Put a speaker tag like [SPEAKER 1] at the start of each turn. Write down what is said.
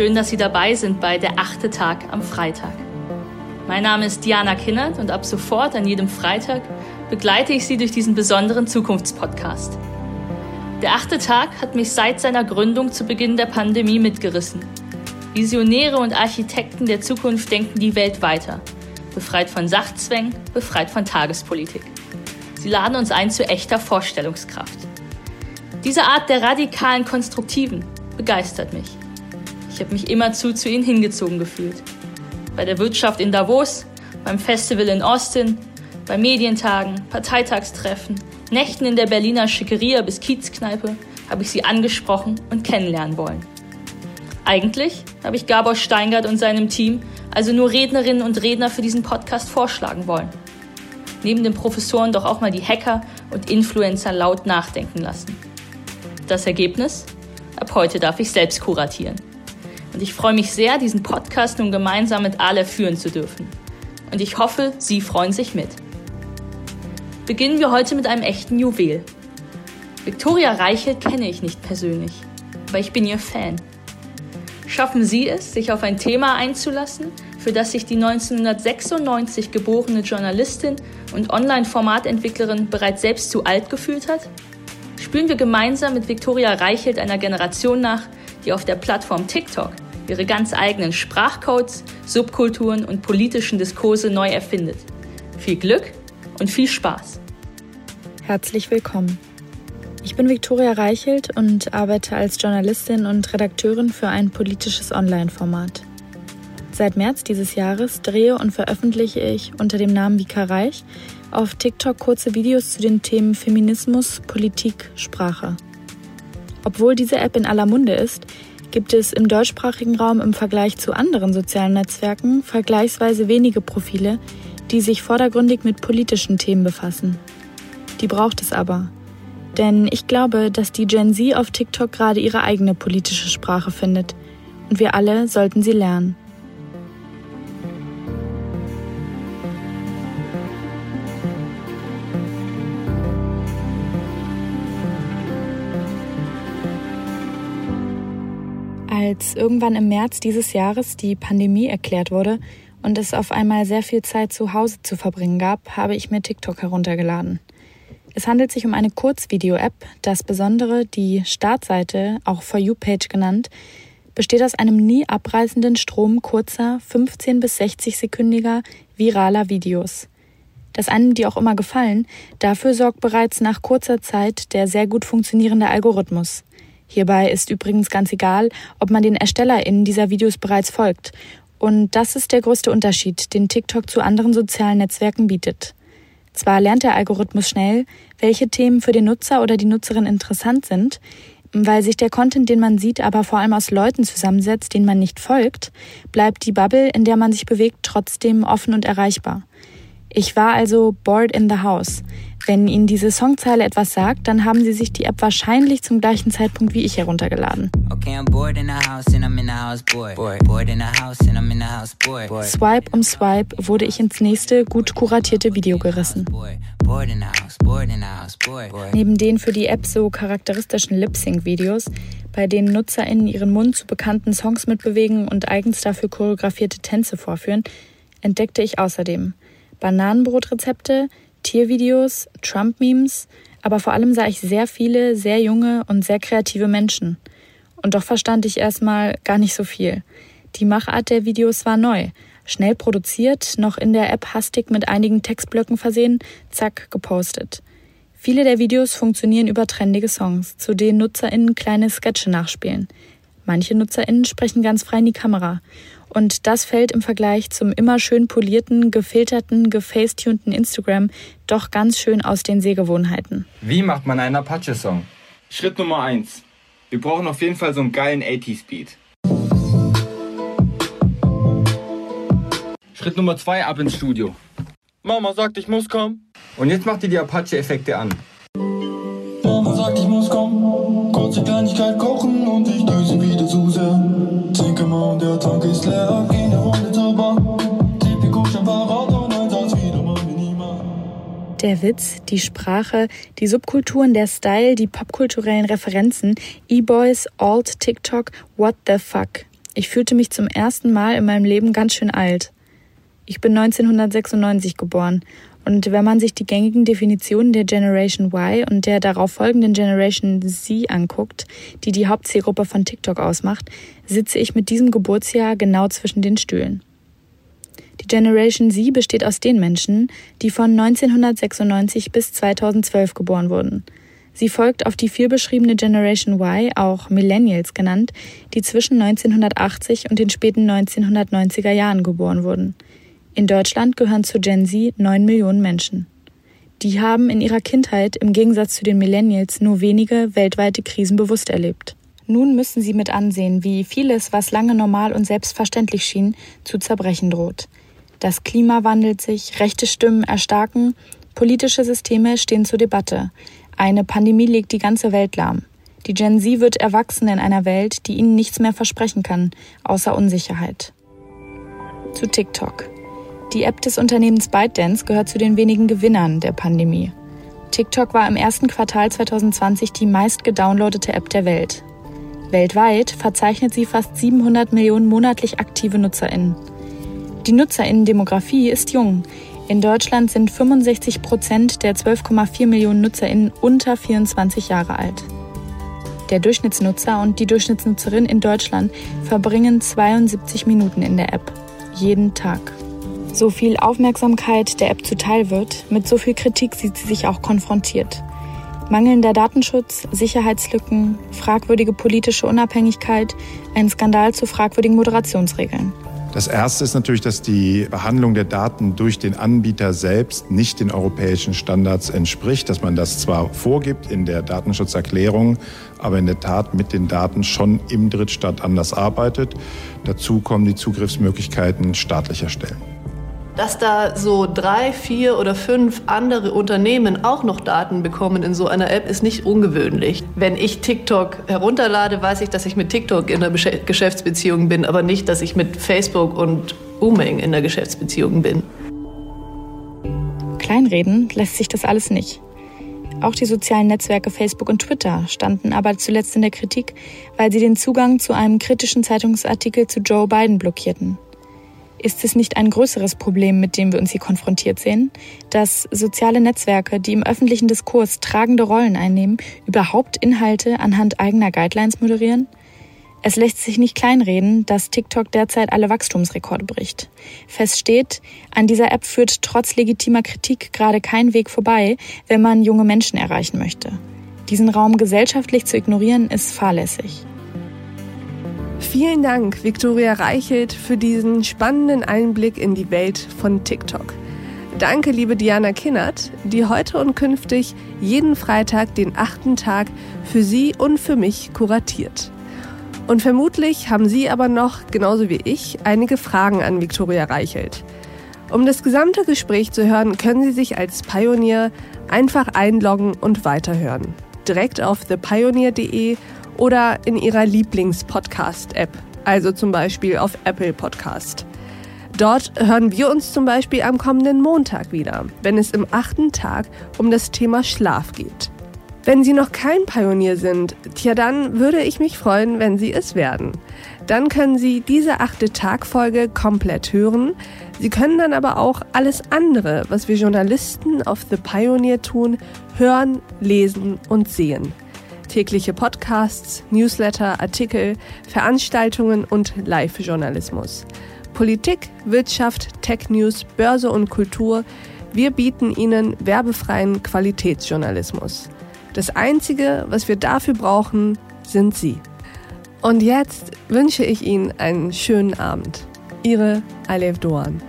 [SPEAKER 1] Schön, dass Sie dabei sind bei Der achte Tag am Freitag. Mein Name ist Diana Kinnert und ab sofort an jedem Freitag begleite ich Sie durch diesen besonderen Zukunftspodcast. Der achte Tag hat mich seit seiner Gründung zu Beginn der Pandemie mitgerissen. Visionäre und Architekten der Zukunft denken die Welt weiter. Befreit von Sachzwängen, befreit von Tagespolitik. Sie laden uns ein zu echter Vorstellungskraft. Diese Art der radikalen Konstruktiven begeistert mich. Ich habe mich immerzu zu ihnen hingezogen gefühlt. Bei der Wirtschaft in Davos, beim Festival in Austin, bei Medientagen, Parteitagstreffen, Nächten in der Berliner Schickeria bis Kiezkneipe habe ich sie angesprochen und kennenlernen wollen. Eigentlich habe ich Gabor Steingart und seinem Team also nur Rednerinnen und Redner für diesen Podcast vorschlagen wollen. Neben den Professoren doch auch mal die Hacker und Influencer laut nachdenken lassen. Das Ergebnis? Ab heute darf ich selbst kuratieren. Und ich freue mich sehr, diesen Podcast nun gemeinsam mit Ale führen zu dürfen. Und ich hoffe, Sie freuen sich mit beginnen wir heute mit einem echten Juwel. Viktoria Reichelt kenne ich nicht persönlich, aber ich bin ihr Fan. Schaffen Sie es, sich auf ein Thema einzulassen, für das sich die 1996 geborene Journalistin und Online-Formatentwicklerin bereits selbst zu alt gefühlt hat? Spüren wir gemeinsam mit Viktoria Reichelt einer Generation nach, die auf der Plattform TikTok ihre ganz eigenen Sprachcodes, Subkulturen und politischen Diskurse neu erfindet. Viel Glück und viel Spaß!
[SPEAKER 2] Herzlich willkommen. Ich bin Viktoria Reichelt und arbeite als Journalistin und Redakteurin für ein politisches Online-Format. Seit März dieses Jahres drehe und veröffentliche ich unter dem Namen Vika Reich auf TikTok kurze Videos zu den Themen Feminismus, Politik, Sprache. Obwohl diese App in aller Munde ist, gibt es im deutschsprachigen Raum im Vergleich zu anderen sozialen Netzwerken vergleichsweise wenige Profile, die sich vordergründig mit politischen Themen befassen. Die braucht es aber. Denn ich glaube, dass die Gen Z auf TikTok gerade ihre eigene politische Sprache findet. Und wir alle sollten sie lernen. Als irgendwann im März dieses Jahres die Pandemie erklärt wurde und es auf einmal sehr viel Zeit zu Hause zu verbringen gab, habe ich mir TikTok heruntergeladen. Es handelt sich um eine Kurzvideo-App. Das Besondere, die Startseite, auch For You-Page genannt, besteht aus einem nie abreißenden Strom kurzer, 15 bis 60 sekündiger, viraler Videos. Dass einem die auch immer gefallen, dafür sorgt bereits nach kurzer Zeit der sehr gut funktionierende Algorithmus. Hierbei ist übrigens ganz egal, ob man den ErstellerInnen dieser Videos bereits folgt. Und das ist der größte Unterschied, den TikTok zu anderen sozialen Netzwerken bietet. Zwar lernt der Algorithmus schnell, welche Themen für den Nutzer oder die Nutzerin interessant sind, weil sich der Content, den man sieht, aber vor allem aus Leuten zusammensetzt, denen man nicht folgt, bleibt die Bubble, in der man sich bewegt, trotzdem offen und erreichbar. Ich war also bored in the house. Wenn Ihnen diese Songzeile etwas sagt, dann haben Sie sich die App wahrscheinlich zum gleichen Zeitpunkt wie ich heruntergeladen. Swipe um Swipe wurde ich ins nächste gut kuratierte Video gerissen. Neben den für die App so charakteristischen Lip-Sync-Videos, bei denen NutzerInnen ihren Mund zu bekannten Songs mitbewegen und eigens dafür choreografierte Tänze vorführen, entdeckte ich außerdem Bananenbrotrezepte, Tiervideos, Trump-Memes, aber vor allem sah ich sehr viele, sehr junge und sehr kreative Menschen. Und doch verstand ich erstmal gar nicht so viel. Die Machart der Videos war neu. Schnell produziert, noch in der App hastig mit einigen Textblöcken versehen, zack, gepostet. Viele der Videos funktionieren über trendige Songs, zu denen NutzerInnen kleine Sketche nachspielen. Manche NutzerInnen sprechen ganz frei in die Kamera. Und das fällt im Vergleich zum immer schön polierten, gefilterten, gefacetunten Instagram doch ganz schön aus den Sehgewohnheiten.
[SPEAKER 3] Wie macht man einen Apache-Song? Schritt Nummer 1. Wir brauchen auf jeden Fall so einen geilen 80s-Beat. Schritt Nummer 2, ab ins Studio. Mama sagt, ich muss kommen. Und jetzt macht ihr die Apache-Effekte an. Mama sagt, ich muss kommen. Kurze Kleinigkeit kochen und ich düse wieder zu sehr. Trinke mal und der Tank
[SPEAKER 2] Der Witz, die Sprache, die Subkulturen, der Style, die popkulturellen Referenzen, E-Boys, Alt, TikTok, what the fuck. Ich fühlte mich zum ersten Mal in meinem Leben ganz schön alt. Ich bin 1996 geboren und wenn man sich die gängigen Definitionen der Generation Y und der darauf folgenden Generation Z anguckt, die die Hauptzielgruppe von TikTok ausmacht, sitze ich mit diesem Geburtsjahr genau zwischen den Stühlen. Generation Z besteht aus den Menschen, die von 1996 bis 2012 geboren wurden. Sie folgt auf die vielbeschriebene Generation Y, auch Millennials genannt, die zwischen 1980 und den späten 1990er Jahren geboren wurden. In Deutschland gehören zu Gen Z neun Millionen Menschen. Die haben in ihrer Kindheit im Gegensatz zu den Millennials nur wenige weltweite Krisen bewusst erlebt. Nun müssen sie mit ansehen, wie vieles, was lange normal und selbstverständlich schien, zu zerbrechen droht. Das Klima wandelt sich, rechte Stimmen erstarken, politische Systeme stehen zur Debatte. Eine Pandemie legt die ganze Welt lahm. Die Gen Z wird erwachsen in einer Welt, die ihnen nichts mehr versprechen kann, außer Unsicherheit. Zu TikTok. Die App des Unternehmens ByteDance gehört zu den wenigen Gewinnern der Pandemie. TikTok war im ersten Quartal 2020 die meist gedownloadete App der Welt. Weltweit verzeichnet sie fast 700 Millionen monatlich aktive NutzerInnen. Die NutzerInnen-Demografie ist jung. In Deutschland sind 65 Prozent der 12,4 Millionen NutzerInnen unter 24 Jahre alt. Der Durchschnittsnutzer und die Durchschnittsnutzerin in Deutschland verbringen 72 Minuten in der App. Jeden Tag so viel Aufmerksamkeit der App zuteil wird, mit so viel Kritik sieht sie sich auch konfrontiert. Mangelnder Datenschutz, Sicherheitslücken, fragwürdige politische Unabhängigkeit, ein Skandal zu fragwürdigen Moderationsregeln.
[SPEAKER 4] Das Erste ist natürlich, dass die Behandlung der Daten durch den Anbieter selbst nicht den europäischen Standards entspricht, dass man das zwar vorgibt in der Datenschutzerklärung, aber in der Tat mit den Daten schon im Drittstaat anders arbeitet. Dazu kommen die Zugriffsmöglichkeiten staatlicher Stellen.
[SPEAKER 5] Dass da so drei, vier oder fünf andere Unternehmen auch noch Daten bekommen in so einer App, ist nicht ungewöhnlich. Wenn ich TikTok herunterlade, weiß ich, dass ich mit TikTok in einer Geschäftsbeziehung bin, aber nicht, dass ich mit Facebook und Booming in einer Geschäftsbeziehung bin.
[SPEAKER 2] Kleinreden lässt sich das alles nicht. Auch die sozialen Netzwerke Facebook und Twitter standen aber zuletzt in der Kritik, weil sie den Zugang zu einem kritischen Zeitungsartikel zu Joe Biden blockierten. Ist es nicht ein größeres Problem, mit dem wir uns hier konfrontiert sehen, dass soziale Netzwerke, die im öffentlichen Diskurs tragende Rollen einnehmen, überhaupt Inhalte anhand eigener Guidelines moderieren? Es lässt sich nicht kleinreden, dass TikTok derzeit alle Wachstumsrekorde bricht. Fest steht, an dieser App führt trotz legitimer Kritik gerade kein Weg vorbei, wenn man junge Menschen erreichen möchte. Diesen Raum gesellschaftlich zu ignorieren, ist fahrlässig.
[SPEAKER 6] Vielen Dank, Viktoria Reichelt, für diesen spannenden Einblick in die Welt von TikTok. Danke, liebe Diana Kinnert, die heute und künftig jeden Freitag den achten Tag für Sie und für mich kuratiert. Und vermutlich haben Sie aber noch, genauso wie ich, einige Fragen an Viktoria Reichelt. Um das gesamte Gespräch zu hören, können Sie sich als Pionier einfach einloggen und weiterhören. Direkt auf thepioneer.de oder in Ihrer Lieblings-Podcast-App, also zum Beispiel auf Apple Podcast. Dort hören wir uns zum Beispiel am kommenden Montag wieder, wenn es im achten Tag um das Thema Schlaf geht. Wenn Sie noch kein Pionier sind, tja, dann würde ich mich freuen, wenn Sie es werden. Dann können Sie diese achte Tagfolge komplett hören. Sie können dann aber auch alles andere, was wir Journalisten auf The Pioneer tun, hören, lesen und sehen tägliche Podcasts, Newsletter, Artikel, Veranstaltungen und Live-Journalismus. Politik, Wirtschaft, Tech-News, Börse und Kultur. Wir bieten Ihnen werbefreien Qualitätsjournalismus. Das Einzige, was wir dafür brauchen, sind Sie. Und jetzt wünsche ich Ihnen einen schönen Abend. Ihre Alev Doan.